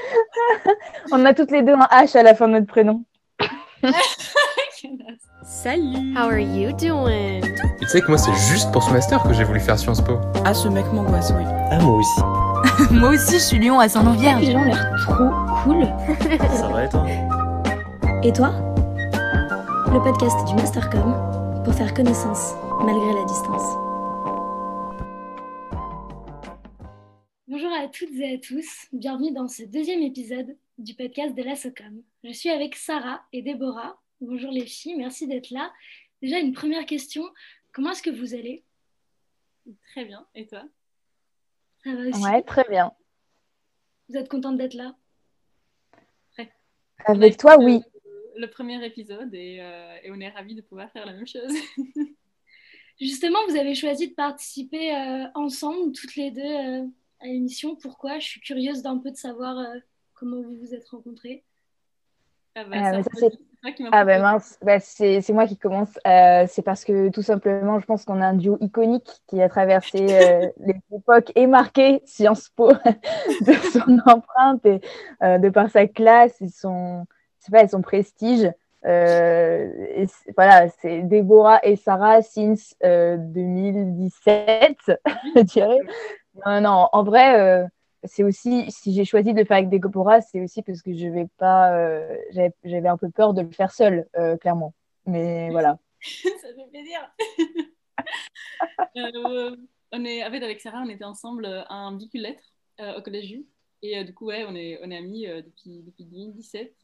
On a toutes les deux un H à la fin de notre prénom. Salut How are you doing? Et tu sais que moi, c'est juste pour ce master que j'ai voulu faire Sciences Po. Ah, ce mec m'angoisse, oui. Ah, moi aussi. moi aussi, je suis Lyon à Saint-Vierge. Les gens ont l'air trop cool. Ça va et toi? Et toi? Le podcast du Mastercom pour faire connaissance malgré la distance. À toutes et à tous, bienvenue dans ce deuxième épisode du podcast de la SOCOM. Je suis avec Sarah et Déborah Bonjour les filles, merci d'être là. Déjà, une première question. Comment est-ce que vous allez? Très bien. Et toi? Ça va aussi? Ouais, très bien. Vous êtes contente d'être là? Avec toi, oui. Le, premier épisode euh, et, on est ravis de pouvoir faire la même chose. Justement, vous avez choisi de participer euh, ensemble, toutes les deux, euh, à l'émission. Pourquoi? Je suis curieuse d'un peu de savoir comment vous vous êtes rencontrées. Ah bah, ah ben mince, bah, c'est moi qui commence. Euh, c'est parce que tout simplement, je pense qu'on a un duo iconique qui a traversé euh, les époques et marqué Sciences Po de son empreinte et euh, de par sa classe et son, pas, son prestige. Et voilà, c'est Déborah et Sarah since 2017, je dirais. Non, non, en vrai c'est aussi, si j'ai choisi de le faire avec Déborah, c'est aussi parce que je vais pas, euh, j'avais un peu peur de le faire seul, euh, clairement. Mais voilà. Ça fait plaisir. euh, on est, avec Sarah, on était ensemble à un lettres au collège Et du coup, ouais, on est, on est amis depuis, depuis 2017.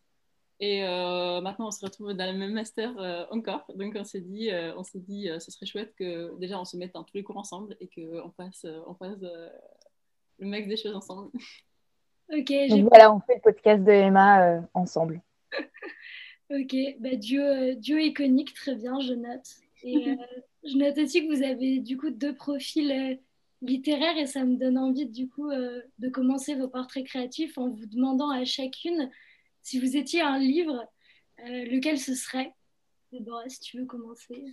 Et maintenant, on se retrouve dans le même master encore. Donc, on s'est dit, on s'est dit, ce serait chouette que déjà on se mette dans tous les cours ensemble et qu'on passe, on passe le max des choses ensemble. Ok. Donc voilà, on fait le podcast de Emma euh, ensemble. ok, bah, duo, euh, duo, iconique, très bien, je note. Et euh, je note aussi que vous avez du coup deux profils littéraires et ça me donne envie du coup de commencer vos portraits créatifs en vous demandant à chacune si vous étiez un livre, lequel ce serait? Déborah, si tu veux commencer.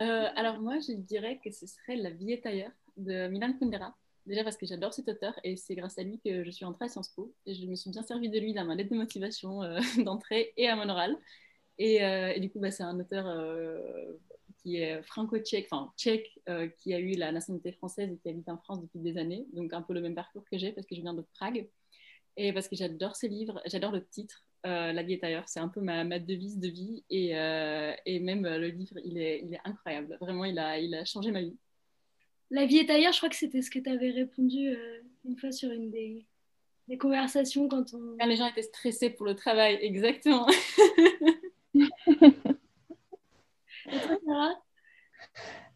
alors moi, je dirais que ce serait La vie est ailleurs de Milan Kundera. Déjà parce que j'adore cet auteur et c'est grâce à lui que je suis entrée à Sciences Po. Je me suis bien servi de lui dans ma lettre de motivation euh, d'entrée et à mon oral. Et, euh, du coup, bah, c'est un auteur euh, qui est franco-tchèque, enfin tchèque, qui a eu la nationalité française et qui habite en France depuis des années. Donc un peu le même parcours que j'ai parce que je viens de Prague. Et parce que j'adore ses livres, j'adore le titre, La vie est ailleurs. C'est un peu ma, ma, devise de vie. Et, et même le livre, il est, il est incroyable. Vraiment, il a, il a changé ma vie. La vie est ailleurs, je crois que c'était ce que tu avais répondu euh, une fois sur une des, conversations quand on. Quand les gens étaient stressés pour le travail, exactement.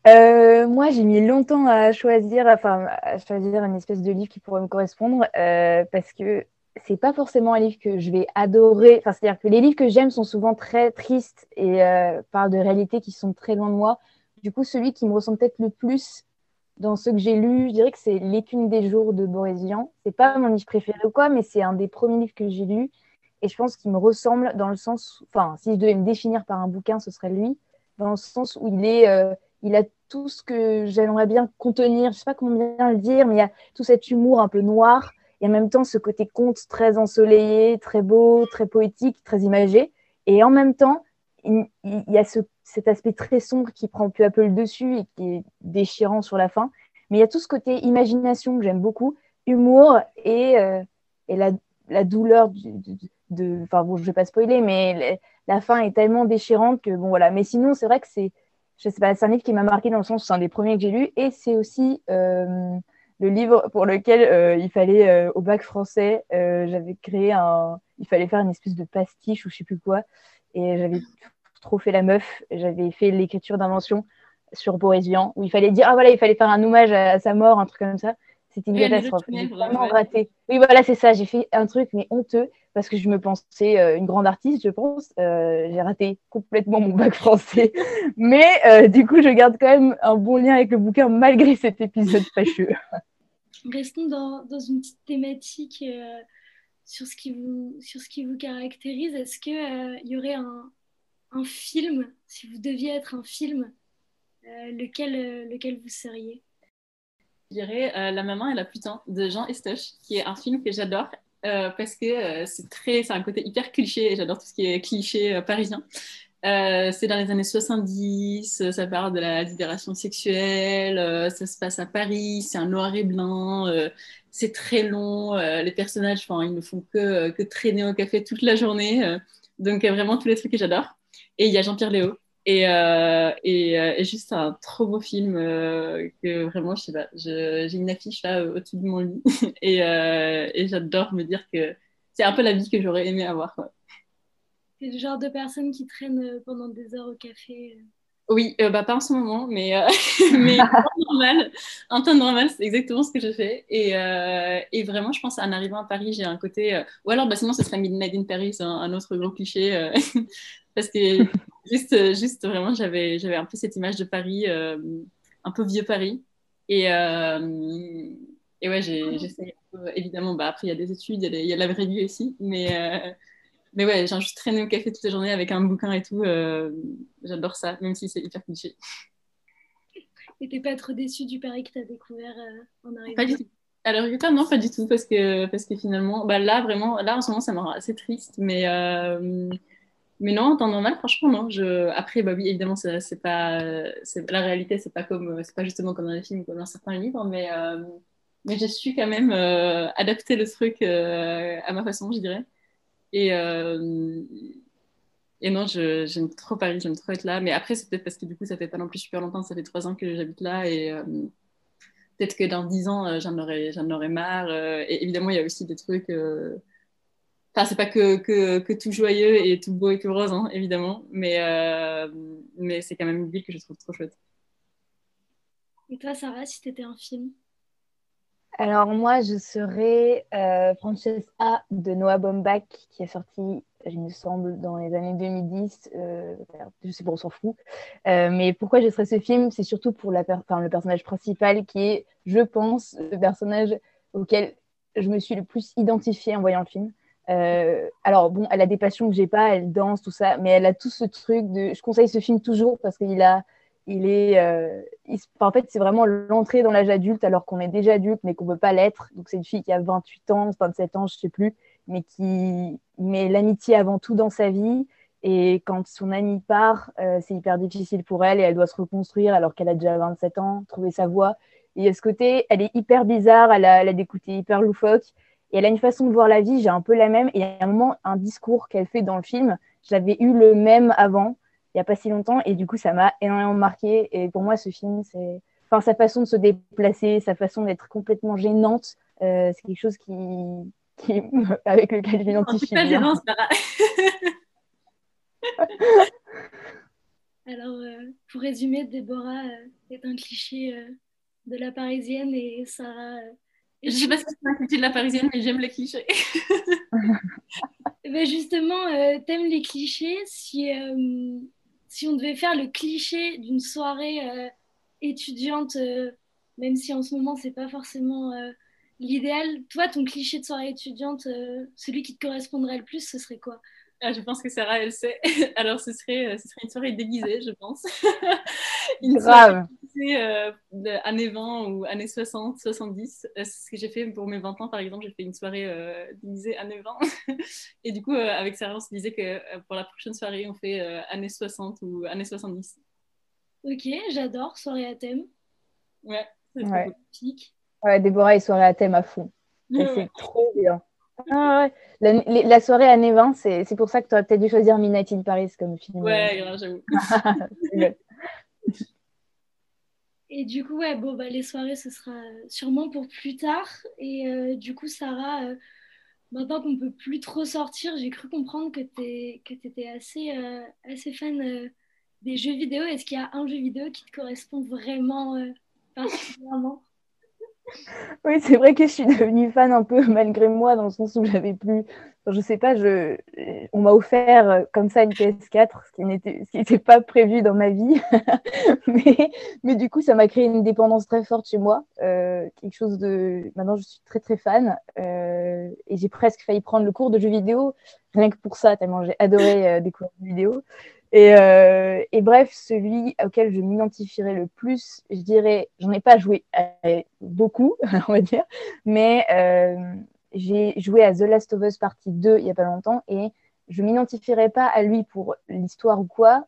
Euh, moi, j'ai mis longtemps à choisir, enfin, à choisir une espèce de livre qui pourrait me correspondre euh, parce que c'est pas forcément un livre que je vais adorer. Enfin, c'est-à-dire que les livres que j'aime sont souvent très tristes et parlent de réalités qui sont très loin de moi. Du coup, celui qui me ressemble peut-être le plus, dans ce que j'ai lu, je dirais que c'est L'écume des jours de Boris Vian. C'est pas mon livre préféré ou quoi, mais c'est un des premiers livres que j'ai lu. Et je pense qu'il me ressemble dans le sens, enfin, si je devais me définir par un bouquin, ce serait lui, dans le sens où il est, euh, il a tout ce que j'aimerais bien contenir. Je sais pas comment bien le dire, mais il y a tout cet humour un peu noir et en même temps ce côté conte très ensoleillé, très beau, très poétique, très imagé. Et en même temps, il, y a ce cet aspect très sombre qui prend peu à peu le dessus et qui est déchirant sur la fin. Mais il y a tout ce côté imagination que j'aime beaucoup, humour et, euh, et la, la, douleur de. Enfin, bon, je vais pas spoiler, mais la fin est tellement déchirante que, bon, voilà. Mais sinon, c'est vrai que c'est. Je sais pas, c'est un livre qui m'a marqué dans le sens c'est un des premiers que j'ai lu et c'est aussi. Euh, le livre pour lequel euh, il fallait au bac français, j'avais créé un, il fallait faire une espèce de pastiche ou je sais plus quoi, et j'avais trop fait la meuf. J'avais fait l'écriture d'invention sur Boris Vian, où il fallait dire, ah voilà, il fallait faire un hommage à, sa mort, un truc comme ça. C'était une catastrophe. J'ai vraiment raté. Oui, voilà, c'est ça. J'ai fait un truc, mais honteux, parce que je me pensais euh, une grande artiste, je pense. Euh, j'ai raté complètement mon bac français. mais euh, du coup, je garde quand même un bon lien avec le bouquin, malgré cet épisode fâcheux. Restons dans, dans une petite thématique sur, ce qui vous, sur ce qui vous caractérise. Est-ce qu'il il y aurait un, un film, si vous deviez être un film, lequel, lequel vous seriez? Dirais euh, La maman et la putain de Jean Estoche, qui est un film que j'adore euh, parce que euh, c'est très, c'est un côté hyper cliché et j'adore tout ce qui est cliché parisien. C'est dans les années 70, ça parle de la libération sexuelle, ça se passe à Paris, c'est un noir et blanc, c'est très long, les personnages, ils ne font que, que traîner au café toute la journée, donc vraiment tous les trucs que j'adore. Et il y a Jean-Pierre Léo, et, euh, euh, et juste un trop beau film euh, que vraiment, je sais pas, j'ai une affiche là au-dessus de mon lit, et, j'adore me dire que c'est un peu la vie que j'aurais aimé avoir. C'est le genre de personne qui traîne pendant des heures au café. Oui, euh, bah, pas en ce moment, mais, euh, en temps normal, en temps normal, c'est exactement ce que je fais. Et, euh, et vraiment, je pense, en arrivant à Paris, j'ai un côté. euh, ou alors, bah, sinon, ce serait Midnight in Paris, un, un autre gros cliché. parce que juste, juste vraiment, j'avais, un peu cette image de Paris, un peu vieux Paris. Et, et ouais, j'essaie évidemment, bah, après, il y a des études, il y y a la vraie vie aussi. Mais, mais ouais, j'ai juste traîné au café toute la journée avec un bouquin et tout. euh, j'adore ça, même si c'est hyper cliché. Et t'es pas trop déçu du Paris que t'as découvert euh, en arrivant Pas du tout. Alors, non, pas du tout, parce que, parce que finalement, bah, là, vraiment, là, en ce moment, ça me rend assez triste, mais, euh, mais non, en temps normal, franchement, non. Je... Après, bah oui, évidemment, c'est pas, la réalité, c'est pas comme, c'est pas justement comme dans les films ou comme dans certains livres, mais, euh, mais j'ai su quand même adapter le truc à ma façon, je dirais. Et, euh, et non, j'aime trop Paris, j'aime trop être là, mais après, c'est peut-être parce que du coup, ça fait pas non plus super longtemps, ça fait trois ans que j'habite là, et, euh, peut-être que dans dix ans, euh, j'en aurais, aurais marre. et évidemment, il y a aussi des trucs. Enfin, c'est pas que, que, tout joyeux et tout beau et tout rose, hein, évidemment, mais, mais c'est quand même une ville que je trouve trop chouette. Et toi, Sarah, si t'étais un film? Alors moi, je serais euh, Francesca de Noah Baumbach, qui est sorti, il me semble, dans les années 2010. Euh, je sais pas, on s'en fout. Euh, mais pourquoi je serais ce film? C'est surtout pour la le personnage principal qui est, je pense, le personnage auquel je me suis le plus identifiée en voyant le film. Alors bon, elle a des passions que j'ai pas, elle danse, tout ça, mais elle a tout ce truc de... Je conseille ce film toujours parce qu'il a il est, euh, en fait, c'est vraiment l'entrée dans l'âge adulte alors qu'on est déjà adulte, mais qu'on ne peut pas l'être. Donc, c'est une fille qui a 28 ans, 27 ans, je ne sais plus, mais qui met l'amitié avant tout dans sa vie. Et quand son ami part, euh, c'est hyper difficile pour elle et elle doit se reconstruire alors qu'elle a déjà 27 ans, trouver sa voie. Et a ce côté, elle est hyper bizarre, elle a, elle a des côtés hyper loufoques. Et elle a une façon de voir la vie, j'ai un peu la même. Et a un moment, un discours qu'elle fait dans le film, j'avais eu le même avant il n'y a pas si longtemps et du coup ça m'a énormément marqué et pour moi ce film c'est enfin sa façon de se déplacer sa façon d'être complètement gênante euh, c'est quelque chose qui, qui avec lequel je m'identifie pas gênant, Sarah. Alors, euh, pour résumer, Déborah euh, est un cliché euh, de la parisienne et Sarah. euh, Je sais pas si c'est un cliché de la parisienne, mais j'aime les clichés. Eh ben justement, euh, t'aimes les clichés. Si, euh, si on devait faire le cliché d'une soirée euh, étudiante, euh, même si en ce moment c'est pas forcément euh, l'idéal, toi, ton cliché de soirée étudiante, euh, celui qui te correspondrait le plus, ce serait quoi? Ah, je pense que Sarah, elle sait. Alors, ce serait, ce serait une soirée déguisée, je pense. une grave euh, années 20 ou années 60, 70. Euh, C'est ce que j'ai fait pour mes 20 ans, par exemple. J'ai fait une soirée euh, déguisée années 20. Et du coup, euh, avec Sarah, on se disait que euh, pour la prochaine soirée, on fait euh, années 60 ou années 70. Ok, j'adore, soirée à thème, Ouais, c'est trop Ouais. cool. pique. ouais, Déborah et soirée à thème à fond Ouais, c'est trop bien ah, ouais. la, les- la soirée année 20 c'est c'est pour ça que tu aurais peut-être dû choisir Midnight in Paris comme film ouais, grave, j'avoue. Et du coup, ouais, bon, bah, les soirées, ce sera sûrement pour plus tard. Et euh, du coup, Sarah, euh, maintenant qu'on peut plus trop sortir, j'ai cru comprendre que tu étais assez, euh, assez fan euh, des jeux vidéo. Est-ce qu'il y a un jeu vidéo qui te correspond vraiment euh, particulièrement? Oui, c'est vrai que je suis devenue fan un peu malgré moi, dans le sens où j'avais plus. enfin, je sais pas, je... on m'a offert euh, comme ça une PS4, ce qui n'était pas prévu dans ma vie. mais... mais du coup, ça m'a créé une dépendance très forte chez moi. euh, quelque chose de. Maintenant, je suis très très fan. euh, et j'ai presque failli prendre le cours de jeux vidéo, rien que pour ça, tellement j'ai adoré découvrir les vidéos. Et, euh, et bref, celui auquel je m'identifierais le plus, je dirais, j'en ai pas joué euh, beaucoup, on va dire, mais euh, j'ai joué à The Last of Us Partie 2 il n'y a pas longtemps et je m'identifierais pas à lui pour l'histoire ou quoi.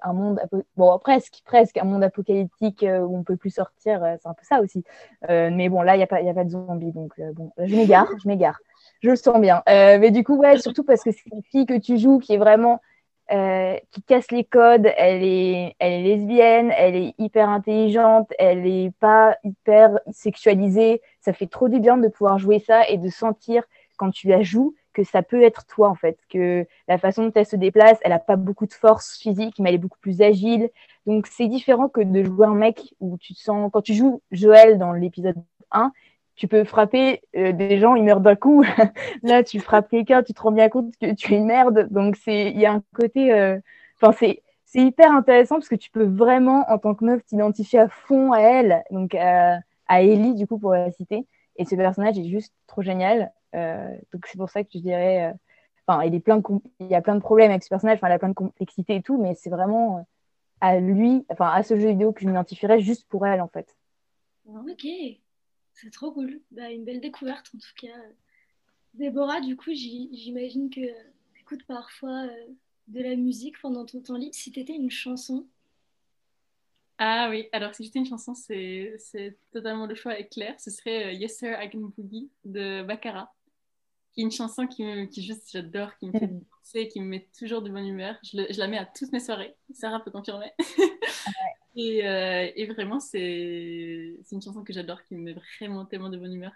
Un monde, bon, presque, presque, un monde apocalyptique où on peut plus sortir, c'est un peu ça aussi. mais bon, là, il n'y a, pas, y a pas de zombies, donc bon, je m'égare, je m'égare. Je le sens bien. mais du coup, ouais, surtout parce que c'est une fille que tu joues qui est vraiment. Qui casse les codes, elle est, elle est lesbienne, elle est hyper intelligente, elle n'est pas hyper sexualisée. Ça fait trop du bien de pouvoir jouer ça et de sentir quand tu la joues que ça peut être toi en fait, que la façon dont elle se déplace, elle n'a pas beaucoup de force physique, mais elle est beaucoup plus agile. Donc c'est différent que de jouer un mec où tu te sens, quand tu joues Joël dans l'épisode 1, tu peux frapper euh, des gens, ils meurent d'un coup. Là, tu frappes quelqu'un, tu te rends bien compte que tu es une merde. Donc il y a un côté, euh, enfin c'est hyper intéressant parce que tu peux vraiment, en tant que meuf, t'identifier à fond à elle, donc à, à Ellie, du coup, pour la citer. Et ce personnage est juste trop génial. Euh, donc c'est pour ça que je dirais, euh, enfin, il, il y a plein de problèmes avec ce personnage, il a plein de complexité et tout, mais c'est vraiment euh, à lui, enfin, à ce jeu vidéo que je m'identifierais juste pour elle, en fait. Ok, c'est trop cool. Bah, une belle découverte, en tout cas. Déborah, du coup, j'imagine que tu écoutes parfois de la musique pendant ton temps libre. Si tu étais une chanson, ah oui, alors si j'étais une chanson, c'est totalement le choix est clair. Ce serait Yes Sir I Can Boogie de Baccara qui est une chanson qui, qui juste j'adore, qui me fait danser, qui me met toujours de bonne humeur. Je, je la mets à toutes mes soirées, Sarah peut confirmer. Et, euh, et, vraiment, c'est une chanson que j'adore, qui me met vraiment tellement de bonne humeur.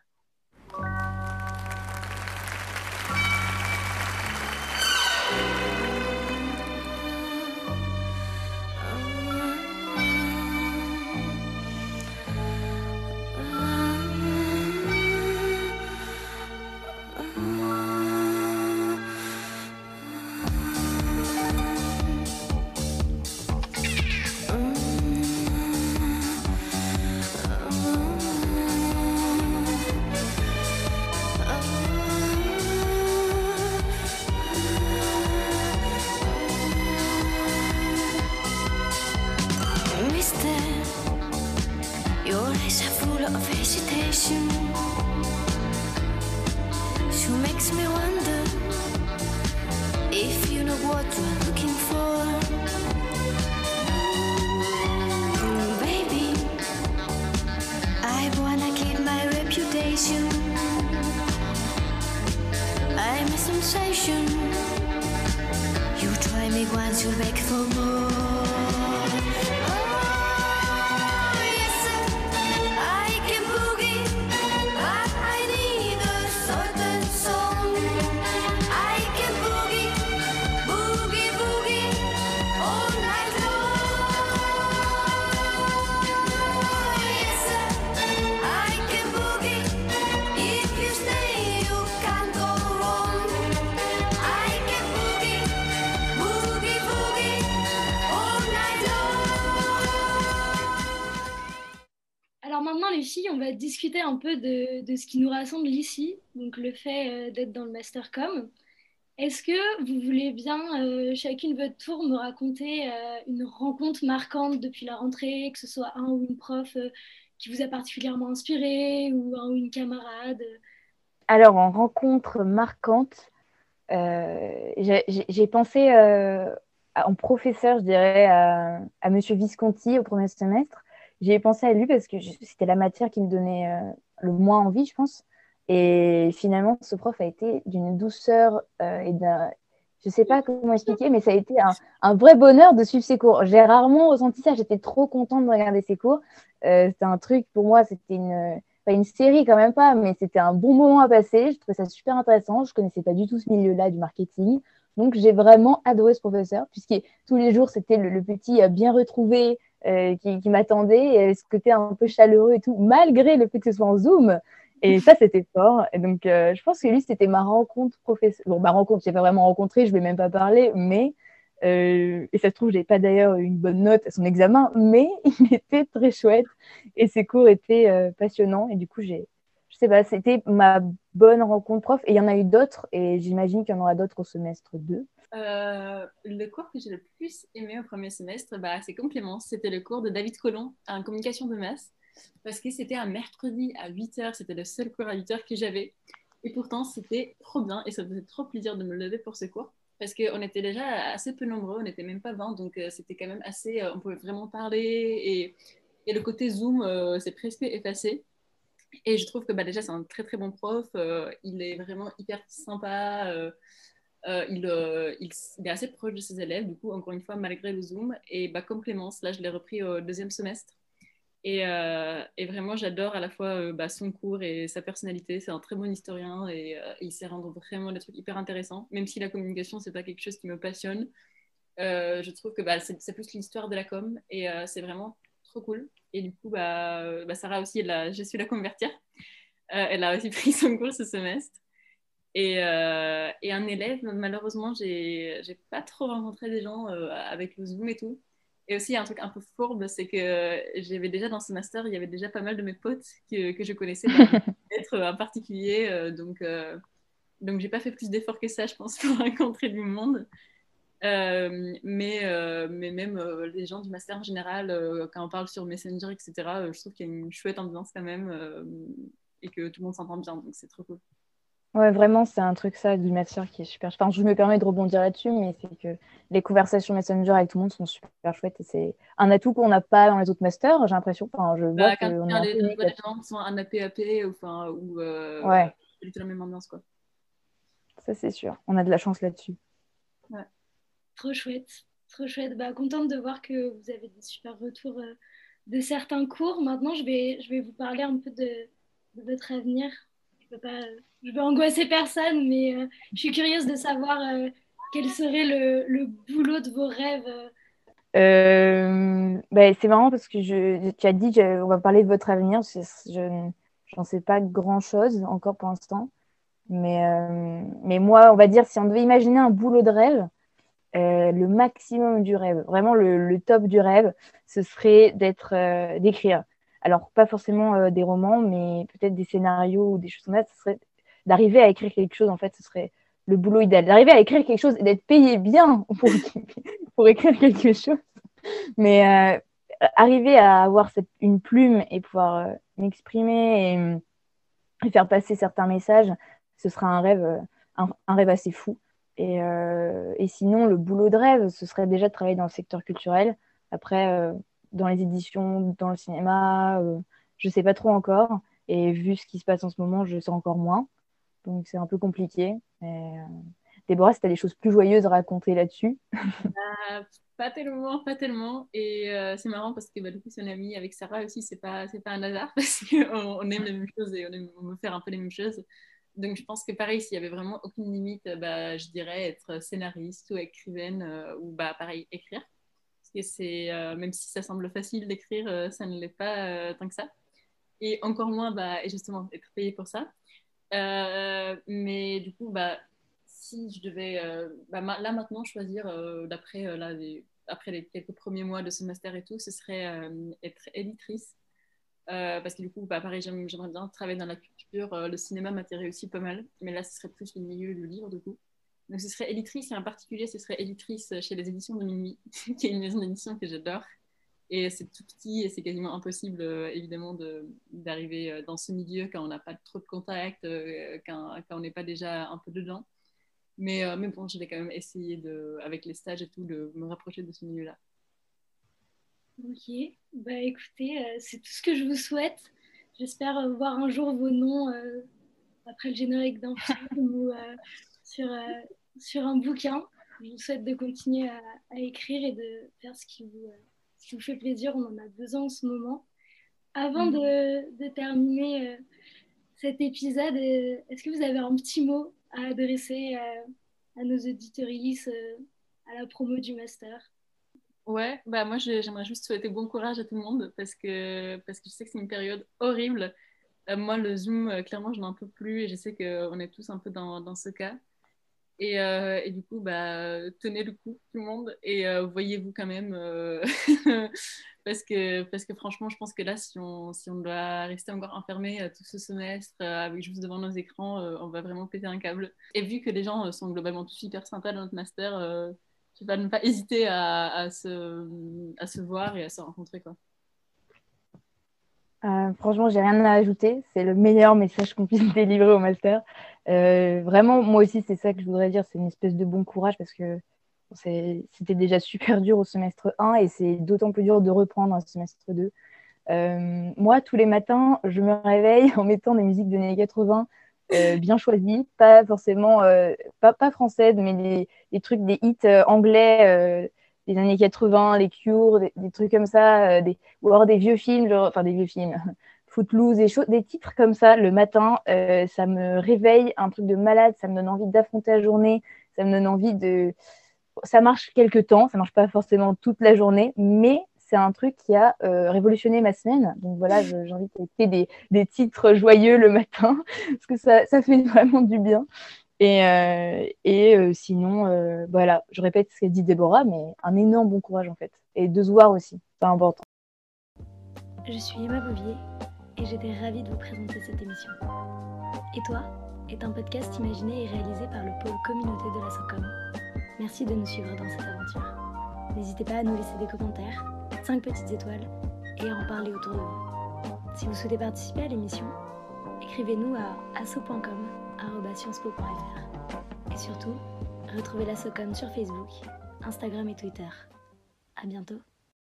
I'm a sensation. You try me once, you beg for more. Discuter un peu de, de, ce qui nous rassemble ici, donc le fait euh, d'être dans le Mastercom. Est-ce que vous voulez bien, euh, chacune votre tour, me raconter euh, une rencontre marquante depuis la rentrée, que ce soit un ou une prof qui vous a particulièrement inspiré ou un ou une camarade? Alors, en rencontre marquante, j'ai pensé en professeur, je dirais, à, à Monsieur Visconti au premier semestre j'ai pensé à lui parce que c'était la matière qui me donnait euh, le moins envie, je pense. Et finalement, ce prof a été d'une douceur euh, et d'un. Je ne sais pas comment expliquer, mais ça a été un, vrai bonheur de suivre ses cours. J'ai rarement ressenti ça. J'étais trop contente de regarder ses cours. Euh, c'était un truc, pour moi, c'était une, pas une série quand même pas, mais c'était un bon moment à passer. Je trouvais ça super intéressant. Je ne connaissais pas du tout ce milieu-là du marketing. Donc, j'ai vraiment adoré ce professeur, puisque tous les jours, c'était le, petit bien retrouvé, euh, qui, m'attendait, ce côté un peu chaleureux et tout, malgré le fait que ce soit en Zoom. Et ça, c'était fort. Et donc, euh, je pense que lui, c'était ma rencontre professionnelle. Bon, ma rencontre, je n'ai pas vraiment rencontré, je ne vais même pas parler, mais, euh, et ça se trouve, je n'ai pas d'ailleurs une bonne note à son examen, mais il était très chouette et ses cours étaient passionnants. Et du coup, j'ai, je sais pas, c'était ma bonne rencontre prof. Et il y en a eu d'autres, et j'imagine qu'il y en aura d'autres au semestre 2. Euh, le cours que j'ai le plus aimé au premier semestre, bah, c'est complément. C'était le cours de David Collomb en communication de masse. Parce que c'était un mercredi à 8h. C'était le seul cours à 8h que j'avais. Et pourtant, c'était trop bien et ça faisait trop plaisir de me lever pour ce cours parce qu'on était déjà assez peu nombreux, on n'était même pas 20, donc euh, c'était quand même assez, euh, on pouvait vraiment parler et, et le côté Zoom s'est presque effacé. Et je trouve que bah, déjà c'est un très très bon prof, il est vraiment hyper sympa, il, il, est assez proche de ses élèves, du coup encore une fois malgré le Zoom. Et bah, comme Clémence, là je l'ai repris au deuxième semestre. Euh, et, vraiment, j'adore à la fois euh, bah, son cours et sa personnalité. C'est un très bon historien et, euh, il sait rendre vraiment des trucs hyper intéressants. Même si la communication, c'est pas quelque chose qui me passionne, je trouve que bah, c'est plus l'histoire de la com et c'est vraiment trop cool. Et du coup, bah, bah Sarah aussi, j'ai su la convertir. elle a aussi pris son cours ce semestre. Et, et un élève, malheureusement, j'ai pas trop rencontré des gens avec le Zoom et tout. Et aussi, un truc un peu fourbe, c'est que j'avais déjà dans ce master, il y avait déjà pas mal de mes potes que, que je connaissais être en particulier. Euh, donc, euh, donc j'ai pas fait plus d'efforts que ça, je pense, pour rencontrer du monde. Euh, mais, mais même les gens du master en général, quand on parle sur Messenger, etc., je trouve qu'il y a une chouette ambiance quand même et que tout le monde s'entend bien, donc c'est trop cool. Ouais, vraiment, c'est un truc, ça, du Master qui est super. Enfin, je me permets de rebondir là-dessus, mais c'est que les conversations Messenger avec tout le monde sont super chouettes et c'est un atout qu'on n'a pas dans les autres masters, j'ai l'impression. Enfin, je bah, vois qu'on a des, gens qui sont un APAP enfin, ou euh, ouais. la même ambiance, quoi. Ça, c'est sûr. On a de la chance là-dessus. Ouais. Trop chouette. Trop chouette. Bah, contente de voir que vous avez des super retours euh, de certains cours. Maintenant, je vais, je vais vous parler un peu de, de votre avenir je je veux angoisser personne, mais euh, je suis curieuse de savoir euh, quel serait le, boulot de vos rêves. Euh, ben, c'est marrant parce que je, tu as dit on va parler de votre avenir. Je n'en sais pas grand-chose encore pour l'instant. Mais, mais moi, on va dire, si on devait imaginer un boulot de rêve, le maximum du rêve, vraiment le, le top du rêve, ce serait d'être, d'écrire. Alors, pas forcément euh, des romans, mais peut-être des scénarios ou des choses comme ça. Ce serait d'arriver à écrire quelque chose, en fait, ce serait le boulot idéal. D'arriver à écrire quelque chose et d'être payé bien pour, pour écrire quelque chose. Mais euh, arriver à avoir une plume et pouvoir euh, m'exprimer et, faire passer certains messages, ce sera un rêve, un, rêve assez fou. Et, et, sinon, le boulot de rêve, ce serait déjà de travailler dans le secteur culturel. Après, dans les éditions, dans le cinéma, euh, je sais pas trop encore. Et vu ce qui se passe en ce moment, je sais encore moins. Donc c'est un peu compliqué. Mais, euh, Déborah, si tu as des choses plus joyeuses à raconter là-dessus. Euh, pas tellement, pas tellement. Et c'est marrant parce que bah, du coup, une amie avec Sarah aussi, c'est pas, pas un hasard parce qu'on on aime les mêmes choses et on aime on veut faire un peu les mêmes choses. Donc je pense que pareil, s'il y avait vraiment aucune limite, bah, je dirais être scénariste ou écrivaine ou bah, pareil, écrire c'est, euh, même si ça semble facile d'écrire, euh, ça ne l'est pas euh, tant que ça. Et encore moins, bah, et justement, être payé pour ça. mais du coup, bah, si je devais, bah, là maintenant, choisir d'après là, les, après les quelques premiers mois de ce master et tout, ce serait être éditrice. parce que du coup, bah, pareil, j'aimerais bien travailler dans la culture. le cinéma m'attirait aussi pas mal, mais là, ce serait plus le milieu du livre, du coup. Donc ce serait Éditrice, et en particulier ce serait Éditrice chez les éditions de Minuit, qui est une maison d'édition que j'adore. Et c'est tout petit et c'est quasiment impossible, euh, évidemment, d'arriver euh, dans ce milieu quand on n'a pas trop de contacts, euh, quand, quand, on n'est pas déjà un peu dedans. Mais, mais bon, je vais quand même essayer, de, avec les stages et tout, de me rapprocher de ce milieu-là. Ok, bah écoutez, c'est tout ce que je vous souhaite. J'espère voir un jour vos noms après le générique d'un film ou sur, euh, sur un bouquin. Je vous souhaite de continuer à, écrire et de faire ce qui, vous, euh, ce qui vous fait plaisir. On en a besoin en ce moment. Avant de, de, terminer euh, cet épisode, est-ce que vous avez un petit mot à adresser à nos auditories, à la promo du master? Ouais, bah moi j'aimerais juste souhaiter bon courage à tout le monde parce que, parce que je sais que c'est une période horrible. moi, le Zoom, clairement, je n'en peux plus et je sais qu'on est tous un peu dans, dans ce cas. Et, euh, et, du coup, bah, tenez le coup, tout le monde, et euh, voyez-vous quand même. Euh, parce, que, parce que franchement, je pense que là, si on, si on doit rester encore enfermé tout ce semestre, avec juste devant nos écrans, on va vraiment péter un câble. Et vu que les gens sont globalement tous hyper sympas dans notre master, je vais ne pas hésiter à, à, se, à se voir et à se rencontrer. Quoi. Euh, franchement, j'ai rien à ajouter. C'est le meilleur message qu'on puisse délivrer au master. Euh, vraiment, moi aussi, c'est ça que je voudrais dire. C'est une espèce de bon courage parce que c'était déjà super dur au semestre 1 et c'est d'autant plus dur de reprendre un semestre 2. Euh, moi, tous les matins, je me réveille en mettant des musiques de années 80 bien choisies, pas forcément, pas, françaises, mais des, trucs, des hits anglais des années 80, les Cures, des, trucs comme ça, des, ou alors des vieux films, genre, enfin des vieux films, Footloose, des, des titres comme ça le matin, ça me réveille un truc de malade, ça me donne envie d'affronter la journée, ça me donne envie de, ça marche quelques temps, ça marche pas forcément toute la journée, mais c'est un truc qui a euh, révolutionné ma semaine. Donc voilà, j'ai envie d'écouter des, des, titres joyeux le matin, parce que ça fait vraiment du bien. Et, euh, euh, sinon, voilà, je répète ce qu'a dit Déborah, mais un énorme bon courage en fait. Et de se voir aussi, c'est important. Je suis Emma Bouvier et j'étais ravie de vous présenter cette émission. Et toi est un podcast imaginé et réalisé par le pôle communauté de la SOCOM. Merci de nous suivre dans cette aventure. N'hésitez pas à nous laisser des commentaires, 5 petites étoiles et à en parler autour de vous. Si vous souhaitez participer à l'émission, écrivez-nous à asso.com.sciencespo.fr et surtout, retrouvez la SOCOM sur Facebook, Instagram et Twitter. À bientôt